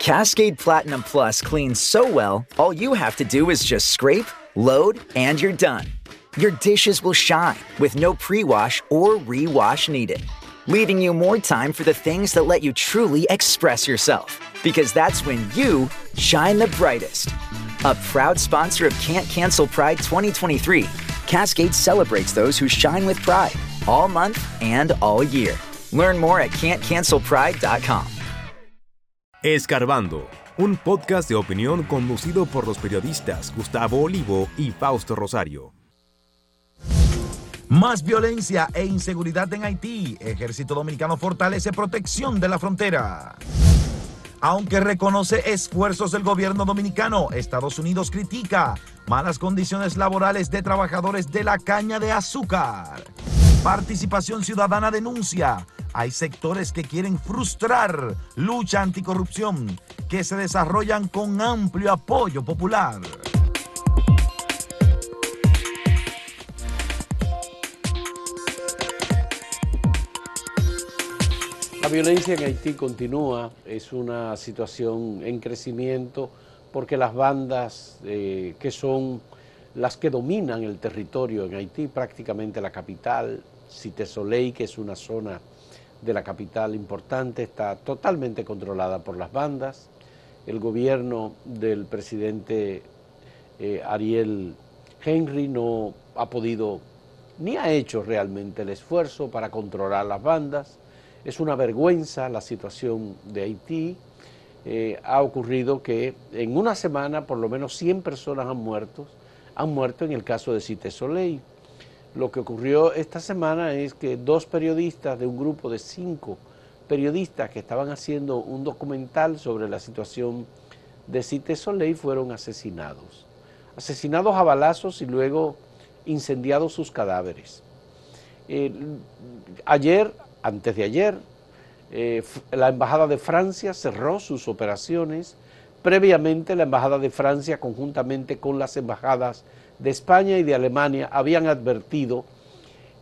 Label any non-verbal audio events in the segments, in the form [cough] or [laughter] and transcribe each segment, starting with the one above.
Cascade Platinum Plus cleans so well, all you have to do is just scrape, load, and you're done. Your dishes will shine with no pre wash or rewash needed, leaving you more time for the things that let you truly express yourself. Because that's when you shine the brightest. A proud sponsor of Can't Cancel Pride 2023, Cascade celebrates those who shine with pride all month and all year. Learn more at can'tcancelpride.com. Escarbando, un podcast de opinión conducido por los periodistas Gustavo Olivo y Fausto Rosario. Más violencia e inseguridad en Haití. Ejército Dominicano fortalece protección de la frontera. Aunque reconoce esfuerzos del gobierno dominicano, Estados Unidos critica malas condiciones laborales de trabajadores de la caña de azúcar. Participación Ciudadana denuncia. Hay sectores que quieren frustrar lucha anticorrupción que se desarrollan con amplio apoyo popular. La violencia en Haití continúa, es una situación en crecimiento porque las bandas eh, que son las que dominan el territorio en Haití, prácticamente la capital, Cité Soleil, que es una zona de la capital importante, está totalmente controlada por las bandas. El gobierno del presidente eh, Ariel Henry no ha podido ni ha hecho realmente el esfuerzo para controlar las bandas. Es una vergüenza la situación de Haití. Eh, ha ocurrido que en una semana por lo menos 100 personas han muerto, han muerto en el caso de Cité Soleil. Lo que ocurrió esta semana es que dos periodistas de un grupo de cinco periodistas que estaban haciendo un documental sobre la situación de Cité Soleil fueron asesinados. Asesinados a balazos y luego incendiados sus cadáveres. Ayer, antes de ayer, eh, la Embajada de Francia cerró sus operaciones. Previamente la Embajada de Francia, conjuntamente con las embajadas de España y de Alemania habían advertido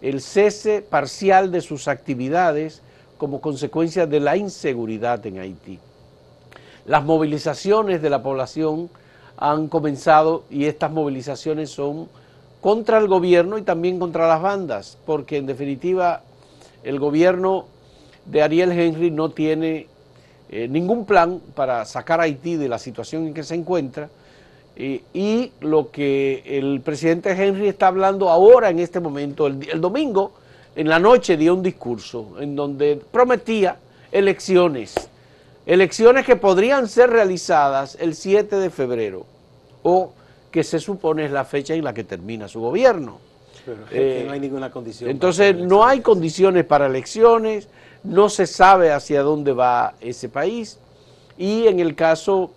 el cese parcial de sus actividades como consecuencia de la inseguridad en Haití. Las movilizaciones de la población han comenzado y estas movilizaciones son contra el gobierno y también contra las bandas, porque en definitiva el gobierno de Ariel Henry no tiene eh, ningún plan para sacar a Haití de la situación en que se encuentra eh, y lo que el presidente Henry está hablando ahora en este momento, el, domingo, en la noche dio un discurso en donde prometía elecciones, elecciones que podrían ser realizadas el 7 de febrero o que se supone es la fecha en la que termina su gobierno. Pero eh, no hay ninguna condición. Entonces no hay condiciones para elecciones, no se sabe hacia dónde va ese país y en el caso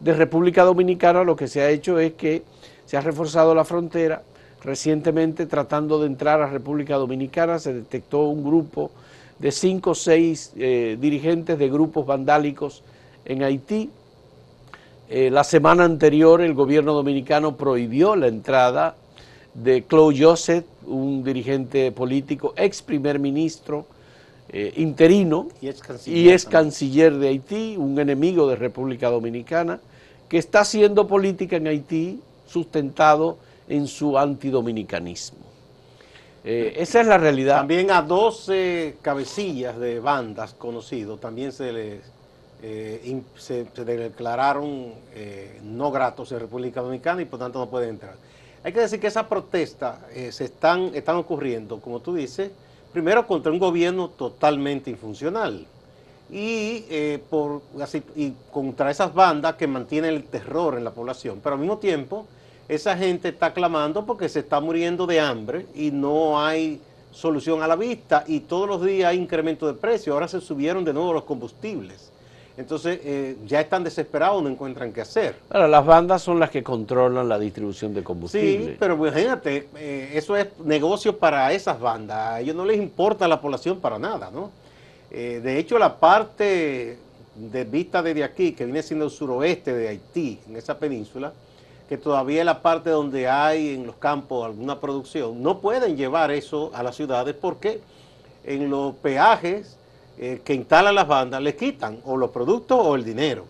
de República Dominicana lo que se ha hecho es que se ha reforzado la frontera. Recientemente, tratando de entrar a República Dominicana, se detectó un grupo de cinco o seis eh, dirigentes de grupos vandálicos en Haití. Eh, la semana anterior el gobierno dominicano prohibió la entrada de Claude Joseph, un dirigente político, ex primer ministro eh, interino y ex canciller de Haití, un enemigo de República Dominicana que está haciendo política en Haití sustentado en su antidominicanismo. Eh, esa es la realidad. También a 12 cabecillas de bandas conocidos también se les eh, declararon eh, no gratos en República Dominicana y por tanto no pueden entrar. Hay que decir que esas protestas se están, están ocurriendo, como tú dices, primero contra un gobierno totalmente infuncional y, eh, por, así, y contra esas bandas que mantienen el terror en la población. Pero al mismo tiempo, esa gente está clamando porque se está muriendo de hambre y no hay solución a la vista y todos los días hay incremento de precio. Ahora se subieron de nuevo los combustibles. Entonces eh, ya están desesperados, no encuentran qué hacer. Ahora, las bandas son las que controlan la distribución de combustible. Sí, pero imagínate, eh, eso es negocio para esas bandas. A ellos no les importa la población para nada, ¿no? Eh, de hecho, la parte de vista desde aquí, que viene siendo el suroeste de Haití, en esa península, que todavía es la parte donde hay en los campos alguna producción, no pueden llevar eso a las ciudades porque en los peajes eh, que instalan las bandas les quitan o los productos o el dinero.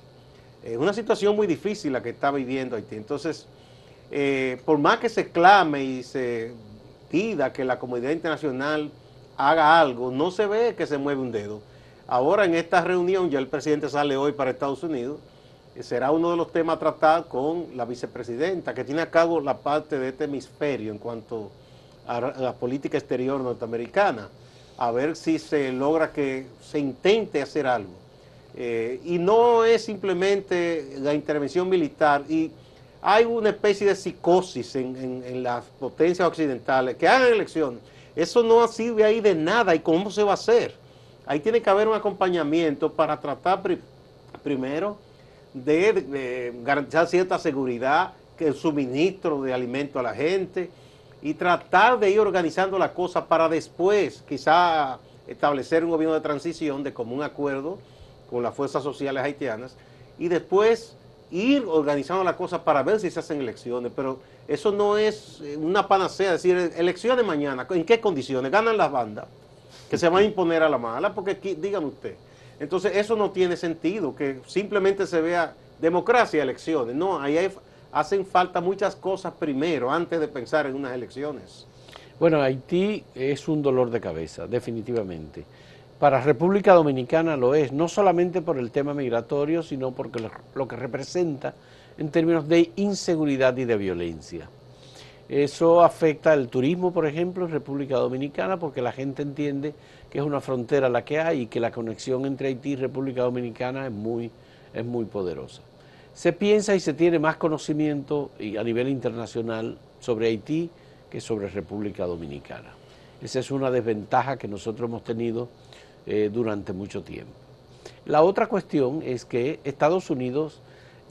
Es una situación muy difícil la que está viviendo Haití. Entonces, eh, por más que se clame y se pida que la comunidad internacional haga algo, no se ve que se mueve un dedo. Ahora en esta reunión, ya el presidente sale hoy para Estados Unidos, eh, será uno de los temas tratados con la vicepresidenta, que tiene a cabo la parte de este hemisferio en cuanto a la política exterior norteamericana, a ver si se logra que se intente hacer algo. Eh, y no es simplemente la intervención militar, y hay una especie de psicosis en, las potencias occidentales, que hagan elecciones. Eso no sirve ahí de nada, ¿y cómo se va a hacer? Ahí tiene que haber un acompañamiento para tratar primero de, garantizar cierta seguridad, que el suministro de alimento a la gente, y tratar de ir organizando la cosa para después quizá establecer un gobierno de transición de común acuerdo con las fuerzas sociales haitianas y después ir organizando la cosa para ver si se hacen elecciones, pero eso no es eh, una panacea, decir, elecciones mañana, ¿en qué condiciones? Ganan las bandas, que se van a imponer a la mala, porque dígame usted. Entonces eso no tiene sentido, que simplemente se vea democracia, elecciones. No, ahí hacen falta muchas cosas primero, antes de pensar en unas elecciones. Bueno, Haití es un dolor de cabeza, definitivamente. Para República Dominicana lo es, no solamente por el tema migratorio, sino porque lo, que representa en términos de inseguridad y de violencia. Eso afecta al turismo, por ejemplo, en República Dominicana, porque la gente entiende que es una frontera la que hay y que la conexión entre Haití y República Dominicana es muy, es muy poderosa. Se piensa y se tiene más conocimiento a nivel internacional sobre Haití que sobre República Dominicana. Esa es una desventaja que nosotros hemos tenido eh, durante mucho tiempo. La otra cuestión es que Estados Unidos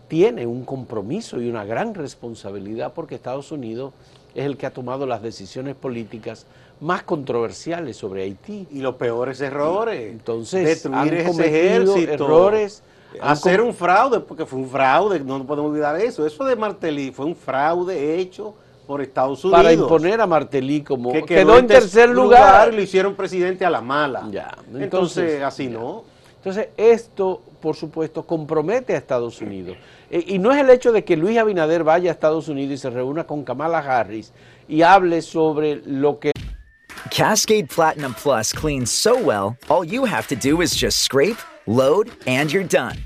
tiene un compromiso y una gran responsabilidad porque Estados Unidos es el que ha tomado las decisiones políticas más controversiales sobre Haití. Y los peores errores. Entonces, destruir ese ejército, errores. Hacer un fraude, porque fue un fraude, no podemos olvidar eso. Eso de Martelly fue un fraude hecho por Estados Unidos. Para imponer a Martelly como que quedó, en tercer lugar. y lo hicieron presidente a la mala. Ya, entonces, así no. Entonces, esto, por supuesto, compromete a Estados Unidos. E, y no es el hecho de que Luis Abinader vaya a Estados Unidos y se reúna con Kamala Harris y hable sobre lo que... Cascade Platinum Plus cleans so well, all you have to do is just scrape, load, and you're done.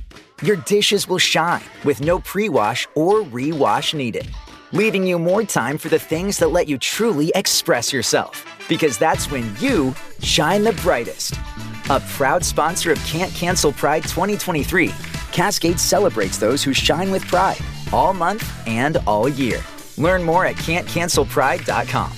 Your dishes will shine with no pre-wash or re-wash needed. leaving you more time for the things that let you truly express yourself. Because that's when you shine the brightest. A proud sponsor of Can't Cancel Pride 2023, Cascade celebrates those who shine with pride all month and all year. Learn more at can'tcancelpride.com.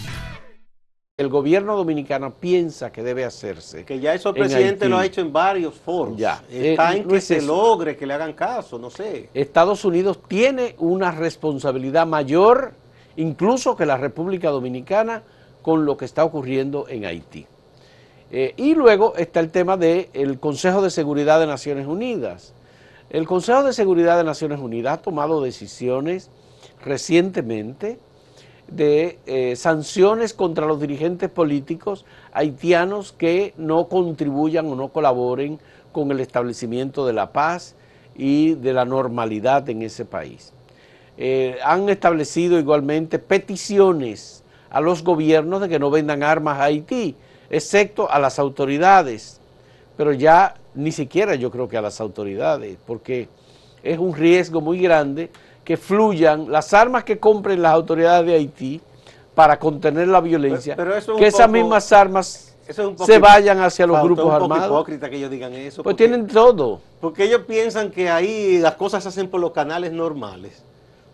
el gobierno dominicano piensa que debe hacerse. Que ya eso el presidente lo ha hecho en varios foros. Ya. Está eh, en que se logre, que le hagan caso, no sé. Estados Unidos tiene una responsabilidad mayor, incluso que la República Dominicana, con lo que está ocurriendo en Haití. Eh, y luego está el tema del Consejo de Seguridad de Naciones Unidas. El Consejo de Seguridad de Naciones Unidas ha tomado decisiones recientemente de eh, sanciones contra los dirigentes políticos haitianos que no contribuyan o no colaboren con el establecimiento de la paz y de la normalidad en ese país. Eh, han establecido igualmente peticiones a los gobiernos de que no vendan armas a Haití, excepto a las autoridades, pero ya ni siquiera yo creo que a las autoridades, porque es un riesgo muy grande que fluyan las armas que compren las autoridades de Haití para contener la violencia, que esas mismas armas se vayan hacia los grupos un armados. hipócrita que ellos digan eso. Pues tienen todo. Porque ellos piensan que ahí las cosas se hacen por los canales normales.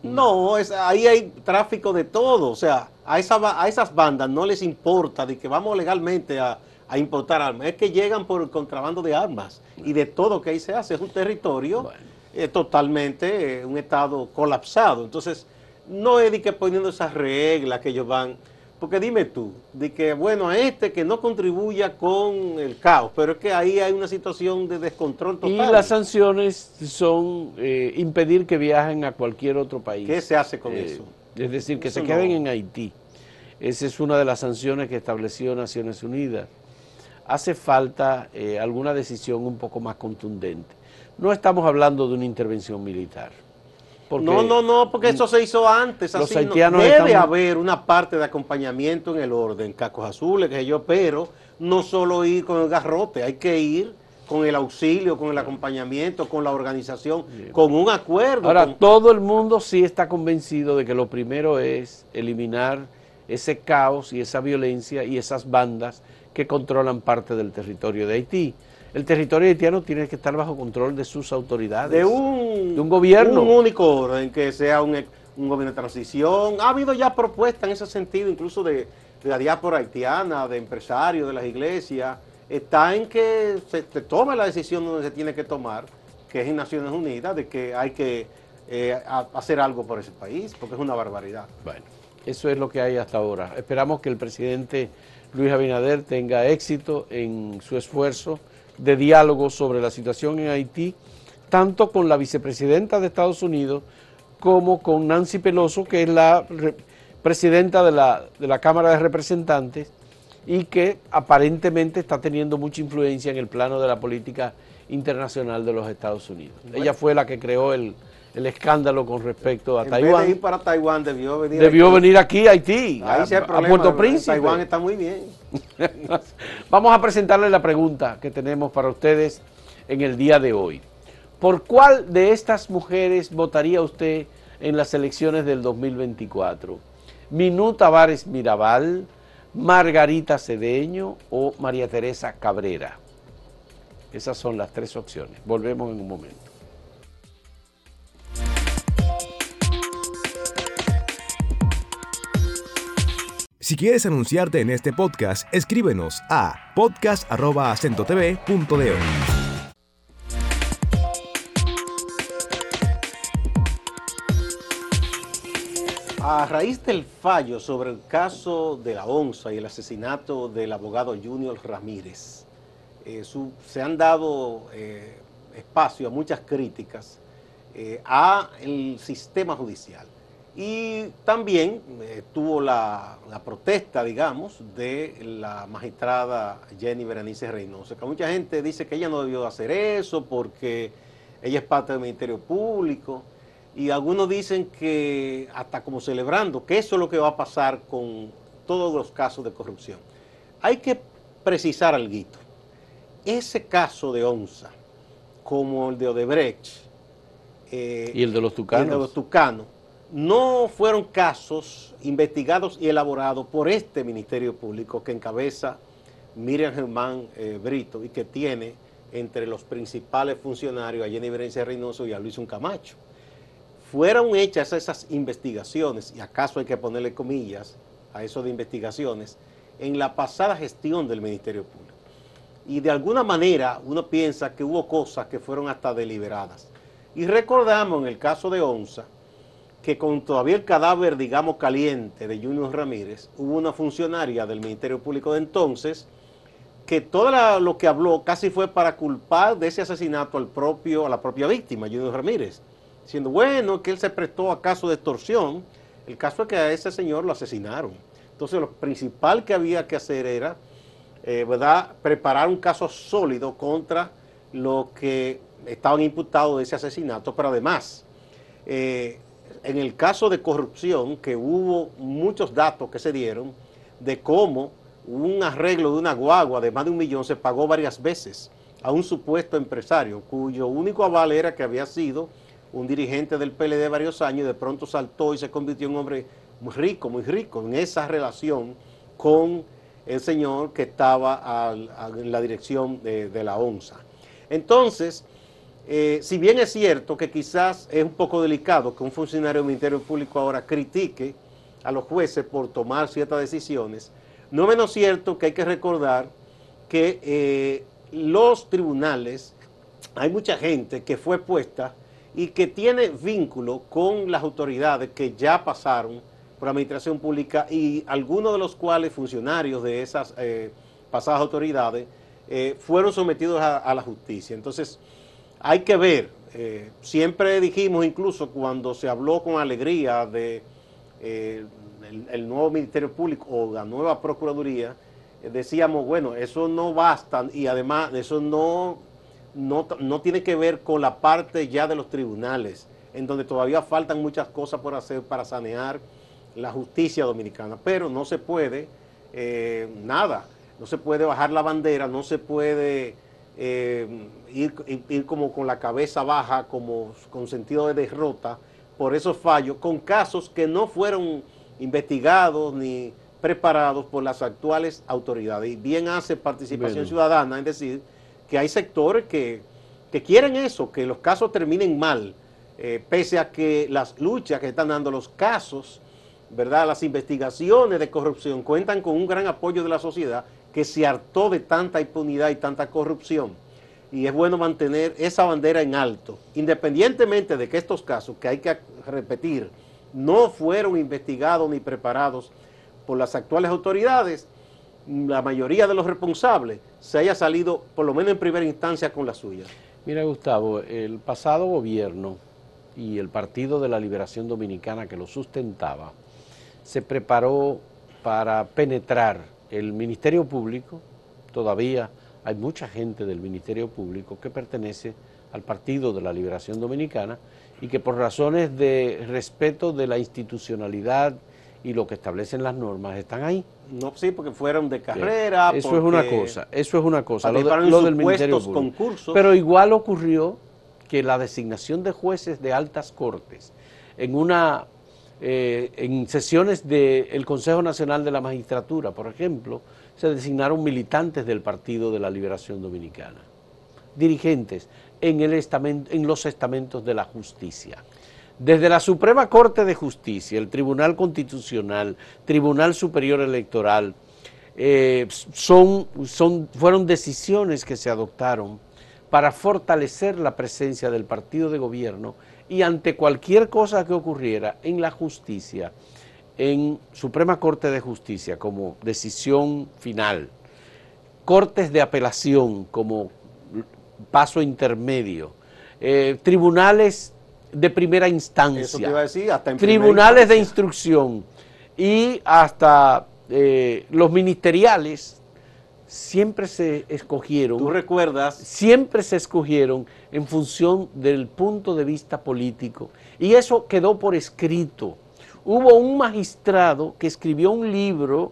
No, es, ahí hay tráfico de todo. O sea, a, esa, a esas bandas no les importa de que vamos legalmente a, importar armas. Es que llegan por el contrabando de armas y de todo que ahí se hace. Es un territorio es totalmente eh, un Estado colapsado. Entonces, no es de que poniendo esas reglas que ellos van, porque dime tú, de que, bueno, a este que no contribuya con el caos, pero es que ahí hay una situación de descontrol total. Y las sanciones son eh, impedir que viajen a cualquier otro país. ¿Qué se hace con eh, eso? Es decir, que se queden en Haití. Esa es una de las sanciones que estableció Naciones Unidas. Hace falta alguna decisión un poco más contundente no estamos hablando de una intervención militar. No, no, no, porque eso se hizo antes. Los así haitianos debe están- haber una parte de acompañamiento en el orden, cacos azules, que yo, pero no solo ir con el garrote, hay que ir con el auxilio, con el acompañamiento, con la organización, con un acuerdo. Ahora, con- todo el mundo sí está convencido de que lo primero es eliminar ese caos y esa violencia y esas bandas que controlan parte del territorio de Haití. El territorio haitiano tiene que estar bajo control de sus autoridades. de un, de un gobierno. un único orden, que sea un, un gobierno de transición. Ha habido ya propuestas en ese sentido, incluso de, de la diáspora haitiana, de empresarios, de las iglesias. Está en que se, se tome la decisión donde se tiene que tomar, que es en Naciones Unidas, de que hay que eh, a- hacer algo por ese país, porque es una barbaridad. Bueno, eso es lo que hay hasta ahora. Esperamos que el presidente Luis Abinader tenga éxito en su esfuerzo de diálogo sobre la situación en Haití, tanto con la vicepresidenta de Estados Unidos como con Nancy Peloso, que es la re- presidenta de la, de la Cámara de Representantes y que aparentemente está teniendo mucha influencia en el plano de la política internacional de los Estados Unidos. Ella fue la que creó el, el escándalo con respecto a en Taiwán. vez de ir para Taiwán, debió venir Debió aquí. venir aquí a Haití, Ahí a, sí hay a problema, Puerto Príncipe. Taiwán está muy bien. [laughs] Vamos a presentarle la pregunta que tenemos para ustedes en el día de hoy. ¿Por cuál de estas mujeres votaría usted en las elecciones del 2024? ¿Minú Tavares Mirabal, Margarita Cedeño o María Teresa Cabrera? Esas son las tres opciones. Volvemos en un momento. Si quieres anunciarte en este podcast, escríbenos a podcast.acentotv.de. A raíz del fallo sobre el caso de la ONSA y el asesinato del abogado Junior Ramírez, eh, se han dado eh, espacio a muchas críticas eh, a el sistema judicial. Y también eh, tuvo la, la protesta, digamos, de la magistrada Jenny Berenice Reynoso, que mucha gente dice que ella no debió hacer eso porque ella es parte del Ministerio Público. Y algunos dicen que, hasta como celebrando, que eso es lo que va a pasar con todos los casos de corrupción. Hay que precisar algo. Ese caso de ONSA, como el de Odebrecht, eh, ¿Y el de los y tucanos? el de los tucanos, no fueron casos investigados y elaborados por este Ministerio Público que encabeza Miriam Germán eh, Brito y que tiene entre los principales funcionarios a Jenny Berenice Reynoso y a Luis Un Camacho. Fueron hechas esas investigaciones, y acaso hay que ponerle comillas a eso de investigaciones, en la pasada gestión del Ministerio Público. Y de alguna manera uno piensa que hubo cosas que fueron hasta deliberadas. Y recordamos en el caso de ONSA, que con todavía el cadáver, digamos, caliente de Junior Ramírez, hubo una funcionaria del Ministerio Público de entonces que todo lo que habló casi fue para culpar de ese asesinato al propio, a la propia víctima, Junior Ramírez, diciendo, bueno, que él se prestó a caso de extorsión, el caso es que a ese señor lo asesinaron. Entonces lo principal que había que hacer era, eh, ¿verdad?, preparar un caso sólido contra los que estaban imputados de ese asesinato, pero además, eh, en el caso de corrupción, que hubo muchos datos que se dieron de cómo un arreglo de una guagua de más de un millón se pagó varias veces a un supuesto empresario cuyo único aval era que había sido un dirigente del PLD varios años y de pronto saltó y se convirtió en un hombre muy rico, muy rico en esa relación con el señor que estaba en la dirección de, de la ONSA. Entonces, eh, si bien es cierto que quizás es un poco delicado que un funcionario del Ministerio Público ahora critique a los jueces por tomar ciertas decisiones, no menos cierto que hay que recordar que eh, los tribunales, hay mucha gente que fue puesta y que tiene vínculo con las autoridades que ya pasaron por la administración pública y algunos de los cuales funcionarios de esas eh, pasadas autoridades fueron sometidos a la justicia. Entonces, hay que ver, eh, siempre dijimos incluso cuando se habló con alegría de eh, el, nuevo Ministerio Público o la nueva Procuraduría, eh, decíamos, bueno, eso no basta y además eso no no, no tiene que ver con la parte ya de los tribunales, en donde todavía faltan muchas cosas por hacer para sanear la justicia dominicana, pero no se puede nada, no se puede bajar la bandera, no se puede eh, ir, ir, como con la cabeza baja, como con sentido de derrota por esos fallos, con casos que no fueron investigados ni preparados por las actuales autoridades. Y bien hace participación ciudadana en decir que hay sectores que, que, quieren eso, que los casos terminen mal, eh, pese a que las luchas que están dando los casos, ¿verdad? Las investigaciones de corrupción cuentan con un gran apoyo de la sociedad que se hartó de tanta impunidad y tanta corrupción. Y es bueno mantener esa bandera en alto, independientemente de que estos casos, que hay que repetir, no fueron investigados ni preparados por las actuales autoridades, la mayoría de los responsables se haya salido, por lo menos en primera instancia, con la suya. Mira, Gustavo, el pasado gobierno y el Partido de la Liberación Dominicana que lo sustentaba, se preparó para penetrar el Ministerio Público, todavía hay mucha gente del Ministerio Público que pertenece al Partido de la Liberación Dominicana y que por razones de respeto de la institucionalidad y lo que establecen las normas están ahí. No, sí, porque fueron de carrera. Eso es una cosa, eso es una cosa, lo, del Ministerio Público. Concursos. Pero igual ocurrió que la designación de jueces de altas cortes en una eh, en sesiones del Consejo Nacional de la Magistratura, por ejemplo, se designaron militantes del Partido de la Liberación Dominicana, dirigentes en, los estamentos de la justicia. Desde la Suprema Corte de Justicia, el Tribunal Constitucional, Tribunal Superior Electoral, eh, son, fueron decisiones que se adoptaron para fortalecer la presencia del partido de gobierno y ante cualquier cosa que ocurriera en la justicia, en Suprema Corte de Justicia como decisión final, cortes de apelación como paso intermedio, eh, tribunales de primera instancia, tribunales de instrucción y hasta eh, los ministeriales siempre se escogieron. ¿Tú recuerdas? Siempre se escogieron en función del punto de vista político. Y eso quedó por escrito. Hubo un magistrado que escribió un libro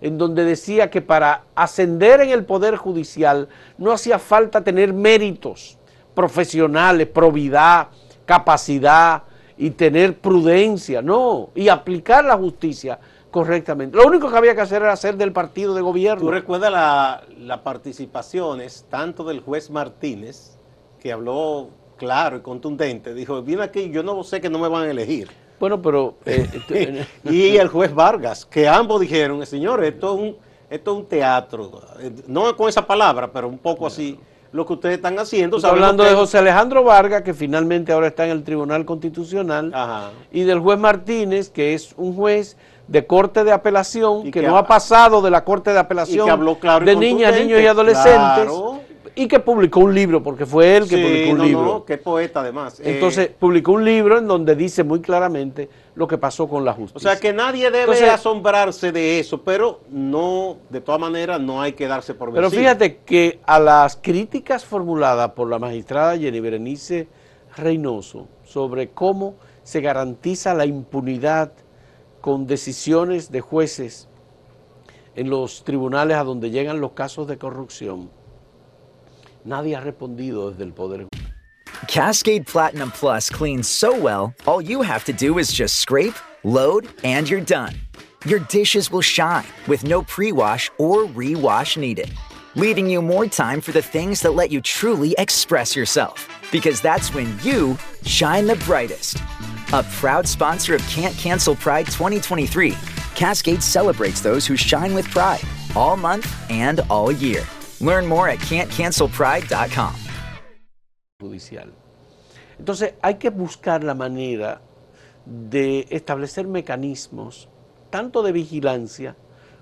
en donde decía que para ascender en el Poder Judicial no hacía falta tener méritos profesionales, probidad, capacidad y tener prudencia, no, y aplicar la justicia correctamente. Lo único que había que hacer era hacer del partido de gobierno. ¿Tú recuerdas las la participaciones tanto del juez Martínez, que habló claro y contundente, dijo, viene aquí, yo no sé que no me van a elegir. Bueno, pero... Eh, [laughs] [laughs] y el juez Vargas, que ambos dijeron, señor, esto es un, esto es un teatro, no con esa palabra, pero un poco así lo que ustedes están haciendo. hablando de José Alejandro Vargas, que finalmente ahora está en el Tribunal Constitucional, y del juez Martínez, que es un juez de corte de apelación, que, no ha, pasado de la corte de apelación de niñas, niños y adolescentes. Y que publicó un libro, porque fue él que publicó un libro. No, qué poeta además. Entonces, eh, publicó un libro en donde dice muy claramente lo que pasó con la justicia. O sea, que nadie debe asombrarse de eso, pero no, de todas maneras, no hay que darse por vencido. Pero fíjate que a las críticas formuladas por la magistrada Jenny Berenice Reynoso sobre cómo se garantiza la impunidad con decisiones de jueces en los tribunales a donde llegan los casos de corrupción, nadie ha respondido desde el Poder Cascade Platinum Plus cleans so well, all you have to do is just scrape, load, and you're done. Your dishes will shine with no pre-wash or re-wash needed, leaving you more time for the things that let you truly express yourself. Because that's when you shine the brightest. A proud sponsor of Can't Cancel Pride 2023, Cascade celebrates those who shine with pride all month and all year. Learn more at can'tcancelpride.com. Judicial. Entonces hay que buscar la manera de establecer mecanismos tanto de vigilancia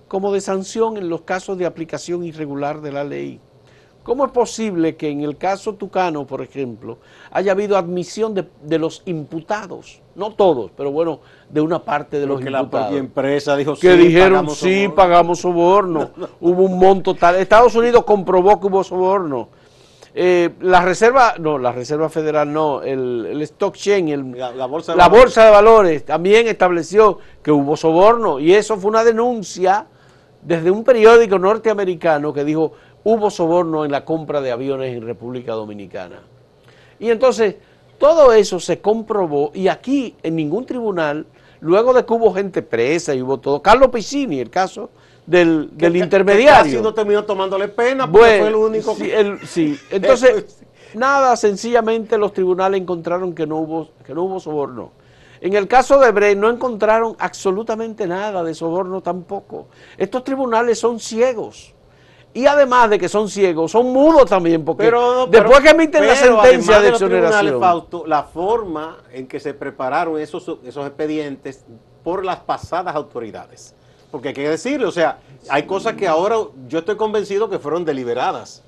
como de sanción en los casos de aplicación irregular de la ley. ¿Cómo es posible que en el caso Tucano, por ejemplo, haya habido admisión de, los imputados? No todos, pero bueno, de una parte de los que imputados. la empresa dijo que dijeron sí, pagamos soborno. [laughs] Hubo un monto tal. Estados Unidos comprobó que hubo soborno. eh, la reserva, no, la reserva federal no, el, el stock chain, el, La, la bolsa de la valores. bolsa de valores también estableció que hubo soborno y eso fue una denuncia desde un periódico norteamericano que dijo hubo soborno en la compra de aviones en República Dominicana. Y entonces todo eso se comprobó y aquí en ningún tribunal, luego de que hubo gente presa y hubo todo, Carlos Piccini, el caso del, Que- del que- intermediario. Que casi no terminó tomándole pena porque Bueno, fue el único sí, que... el- sí. [laughs] entonces, nada, sencillamente los tribunales encontraron que no hubo, que no hubo soborno. En el caso de Bray no encontraron absolutamente nada de soborno tampoco. Estos tribunales son ciegos. Y además de que son ciegos, son mudos también, porque Pero, después pero- que emiten la sentencia de exoneración. Fausto, la forma en que se prepararon esos, esos expedientes por las pasadas autoridades. Porque hay que decirlo, o sea, hay cosas que ahora yo estoy convencido que fueron deliberadas.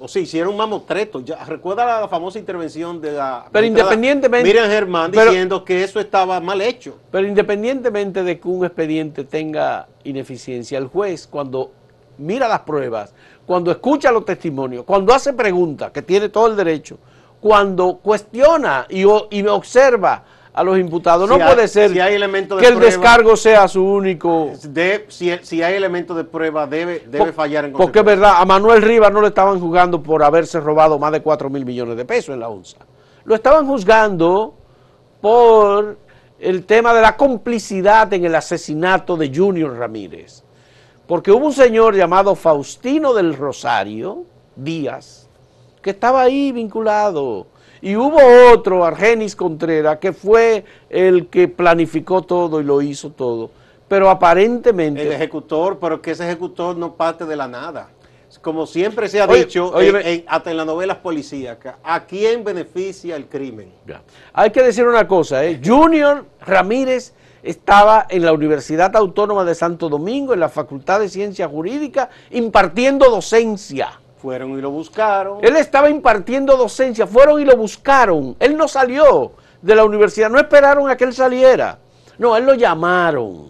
O sea, hicieron un mamotreto. Ya, recuerda la famosa intervención de la... Pero independientemente- Miriam Germán pero- diciendo que eso estaba mal hecho. Pero independientemente de que un expediente tenga ineficiencia, el juez cuando mira las pruebas, cuando escucha los testimonios, cuando hace preguntas, que tiene todo el derecho, cuando cuestiona y, observa a los imputados, Si no hay- puede ser si hay elementos de que el descargo sea su único... De- si, si hay elementos de prueba, debe, debe Por- fallar en Porque es verdad, a Manuel Rivas no le estaban juzgando por haberse robado más de 4 mil millones de pesos en la onza. Lo estaban juzgando por el tema de la complicidad en el asesinato de Junior Ramírez. Porque hubo un señor llamado Faustino del Rosario Díaz que estaba ahí vinculado. Y hubo otro, Argenis Contreras, que fue el que planificó todo y lo hizo todo. Pero aparentemente... El ejecutor, pero que ese ejecutor no parte de la nada. Como siempre se ha Oye, dicho, oye, en- ve- en- hasta en las novelas policíacas, ¿a quién beneficia el crimen? Ya. Hay que decir una cosa, ¿eh? [laughs] Junior Ramírez estaba en la Universidad Autónoma de Santo Domingo, en la Facultad de Ciencias Jurídicas, impartiendo docencia. Fueron y lo buscaron. Él estaba impartiendo docencia, fueron y lo buscaron. Él no salió de la universidad, no esperaron a que él saliera. No, él lo llamaron.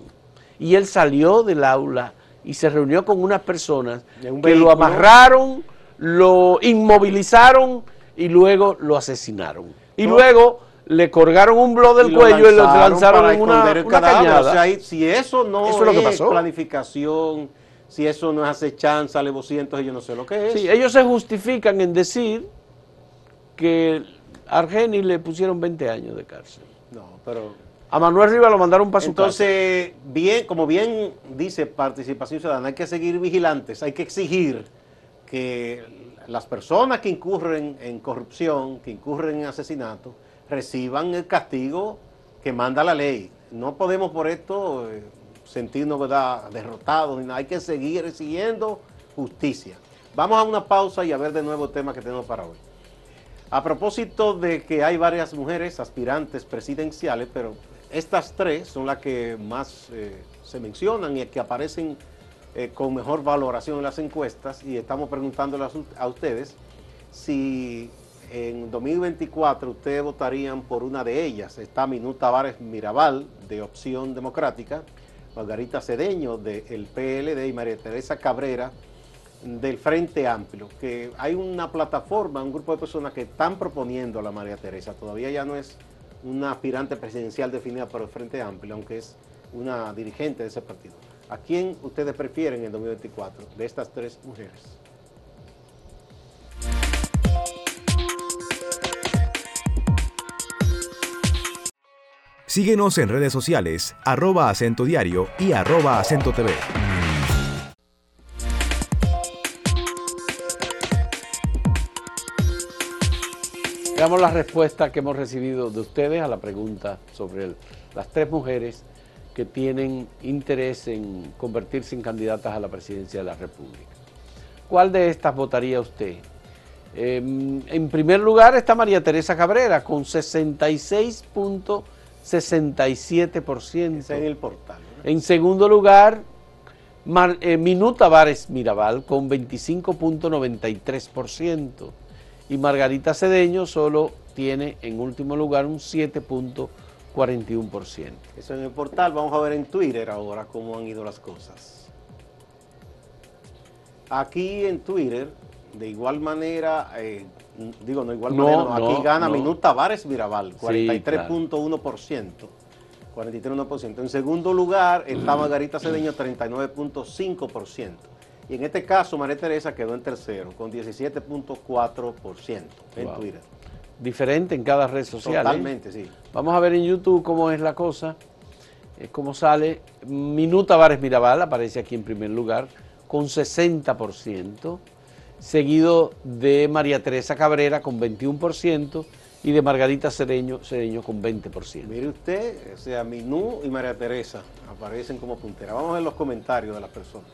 Y él salió del aula y se reunió con unas personas un que lo amarraron, lo inmovilizaron y luego lo asesinaron. Y No. luego le colgaron un blog del y lo cuello y lo lanzaron en una, una cañada. O sea, si eso no Eso es lo que es pasó. planificación, si eso no es acechanza, alevosía, yo no sé lo que es. Sí, ellos se justifican en decir que a Argenis le pusieron 20 años de cárcel. No, pero A Manuel Rivas lo mandaron para su casa. Entonces, bien, como bien dice participación ciudadana, hay que seguir vigilantes, hay que exigir que las personas que incurren en corrupción, que incurren en asesinato, reciban el castigo que manda la ley. No podemos por esto eh, sentirnos derrotados, hay que seguir exigiendo justicia. Vamos a una pausa y a ver de nuevo el tema que tenemos para hoy. A propósito de que hay varias mujeres aspirantes presidenciales, pero estas tres son las que más eh, se mencionan y que aparecen eh, con mejor valoración en las encuestas y estamos preguntándoles a ustedes si en 2024 ustedes votarían por una de ellas. Está Minú Tavares Mirabal de Opción Democrática, Margarita Cedeño del PLD y María Teresa Cabrera del Frente Amplio, que hay una plataforma, un grupo de personas que están proponiendo a la María Teresa. Todavía ya no es una aspirante presidencial definida por el Frente Amplio, aunque es una dirigente de ese partido. ¿A quién ustedes prefieren en 2024 de estas tres mujeres? Síguenos en redes sociales, arroba acento diario y arroba acento TV. Veamos la respuesta que hemos recibido de ustedes a la pregunta sobre las tres mujeres que tienen interés en convertirse en candidatas a la presidencia de la República. ¿Cuál de estas votaría usted? Em, en primer lugar está María Teresa Cabrera con 66.67%. Ese es en el portal. ¿no? En segundo lugar, Mar- eh, Minú Tavares Mirabal con 25.93% y Margarita Cedeño solo tiene en último lugar un 7.41%. Eso en el portal. Vamos a ver en Twitter ahora cómo han ido las cosas. Aquí en Twitter De igual manera, eh, digo, no igual manera, aquí gana Minú Tavares Mirabal, 43.1%. 43.1%. En segundo lugar está Margarita Cedeño, 39.5%. Y en este caso, María Teresa quedó en tercero, con 17.4% en Twitter. Diferente en cada red social. ¿eh? Totalmente, sí. Vamos a ver en YouTube cómo es la cosa, es cómo sale. Minuta Tavares Mirabal aparece aquí en primer lugar, con 60%, seguido de María Teresa Cabrera con 21% y de Margarita Cedeño, Cedeño con 20%. Mire usted, o sea, Minú y María Teresa aparecen como puntera. Vamos a ver los comentarios de las personas.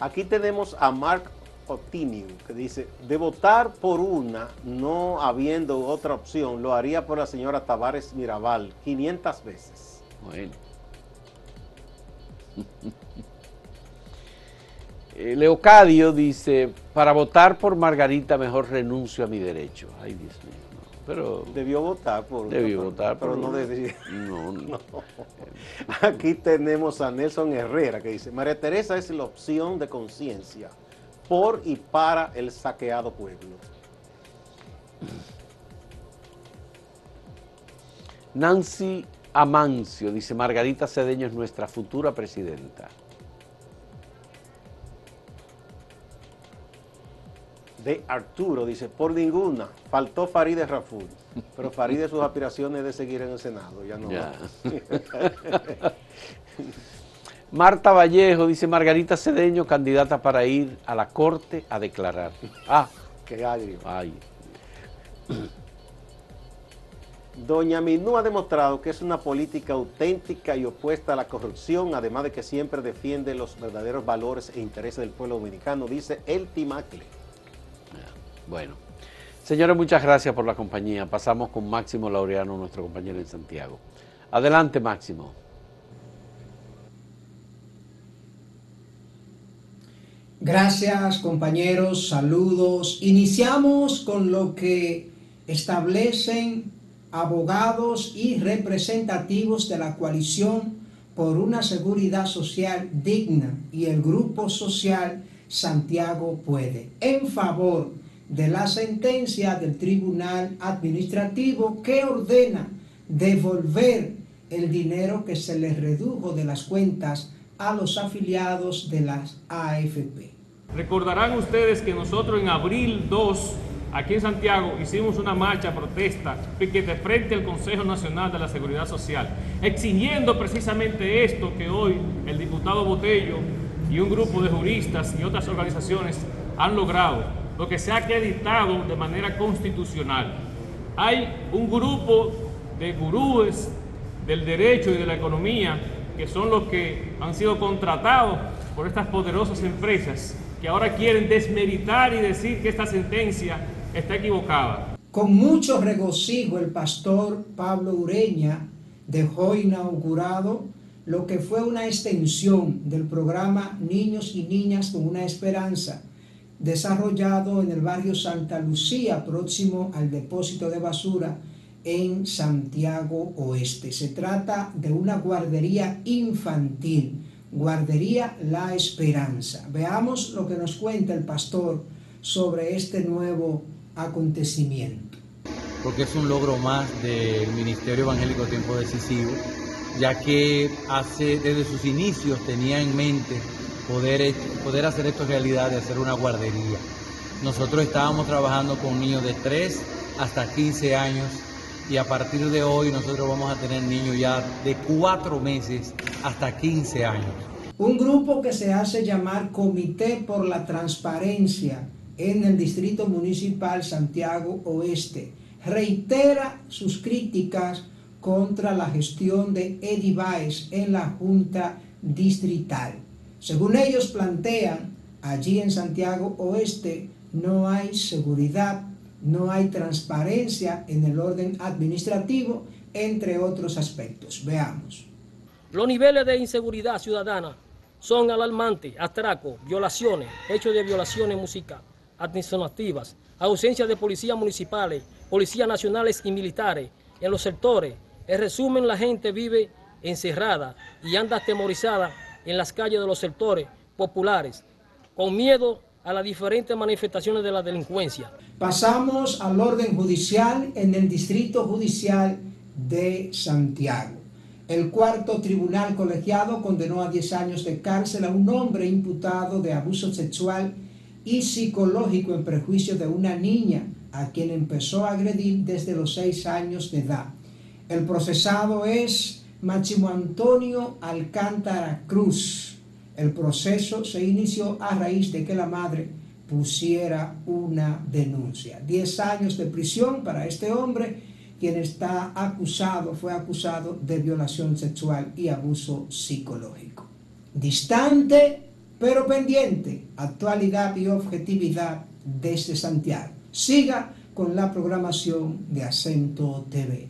Aquí tenemos a Mark Otinio, que dice, de votar por una, no habiendo otra opción, lo haría por la señora Tavares Mirabal 500 veces. Bueno. [laughs] Eh, Leocadio dice, para votar por Margarita mejor renuncio a mi derecho. Ay, Dios mío. Pero debió votar por debió votar pero no debería [laughs] no, no. [laughs] aquí tenemos a Nelson Herrera que dice María Teresa es la opción de conciencia por y para el saqueado pueblo Nancy Amancio dice Margarita Cedeño es nuestra futura presidenta de Arturo, dice, por ninguna, faltó Farideh Raful, pero Farideh sus [laughs] aspiraciones de seguir en el Senado, ya no. [laughs] Marta Vallejo dice, Margarita Cedeño, candidata para ir a la corte a declarar. Ah, [laughs] qué agrio. Ay. [clears throat] Doña Minú ha demostrado que es una política auténtica y opuesta a la corrupción, además de que siempre defiende los verdaderos valores e intereses del pueblo dominicano, dice el Timacle. Bueno, señores, muchas gracias por la compañía. Pasamos con Máximo Laureano, nuestro compañero en Santiago. Adelante, Máximo. Gracias, compañeros. Saludos. Iniciamos con lo que establecen abogados y representativos de la coalición por una seguridad social digna y el grupo social Santiago Puede, en favor de la sentencia del Tribunal Administrativo que ordena devolver el dinero que se les redujo de las cuentas a los afiliados de las AFP. Recordarán ustedes que nosotros en abril 2, aquí en Santiago, hicimos una marcha protesta de frente al Consejo Nacional de la Seguridad Social, exigiendo precisamente esto que hoy el diputado Botello y un grupo de juristas y otras organizaciones han logrado lo que se ha acreditado de manera constitucional. Hay un grupo de gurúes del derecho y de la economía que son los que han sido contratados por estas poderosas empresas que ahora quieren desmeritar y decir que esta sentencia está equivocada. Con mucho regocijo el pastor Pablo Ureña dejó inaugurado lo que fue una extensión del programa Niños y Niñas con una Esperanza, desarrollado en el barrio Santa Lucía, próximo al depósito de basura en Santiago Oeste. Se trata de una guardería infantil, guardería La Esperanza. Veamos lo que nos cuenta el pastor sobre este nuevo acontecimiento. Porque es un logro más del Ministerio Evangélico Tiempo Decisivo, ya que hace, desde sus inicios tenía en mente poder, poder hacer esto realidad, de hacer una guardería. Nosotros estábamos trabajando con niños de 3 hasta 15 años y a partir de hoy nosotros vamos a tener niños ya de 4 meses hasta 15 años. Un grupo que se hace llamar Comité por la Transparencia en el Distrito Municipal Santiago Oeste reitera sus críticas contra la gestión de Eddie en la Junta Distrital. Según ellos plantean, allí en Santiago Oeste no hay seguridad, no hay transparencia en el orden administrativo, entre otros aspectos. Veamos. Los niveles de inseguridad ciudadana son alarmantes, atracos, violaciones, hechos de violaciones musicales, administrativas, ausencia de policías municipales, policías nacionales y militares en los sectores. En resumen, la gente vive encerrada y anda atemorizada en las calles de los sectores populares. con miedo a las diferentes manifestaciones de la delincuencia. Pasamos al orden judicial en el Distrito Judicial de Santiago. El cuarto tribunal colegiado condenó a 10 años de cárcel a un hombre imputado de abuso sexual y psicológico en prejuicio de una niña a quien empezó a agredir desde los 6 años de edad. El procesado es Máximo Antonio Alcántara Cruz. El proceso se inició a raíz de que la madre pusiera una denuncia. 10 años de prisión para este hombre quien está acusado, fue acusado de violación sexual y abuso psicológico. Distante, pero pendiente, actualidad y objetividad desde Santiago. Siga con la programación de Acento TV.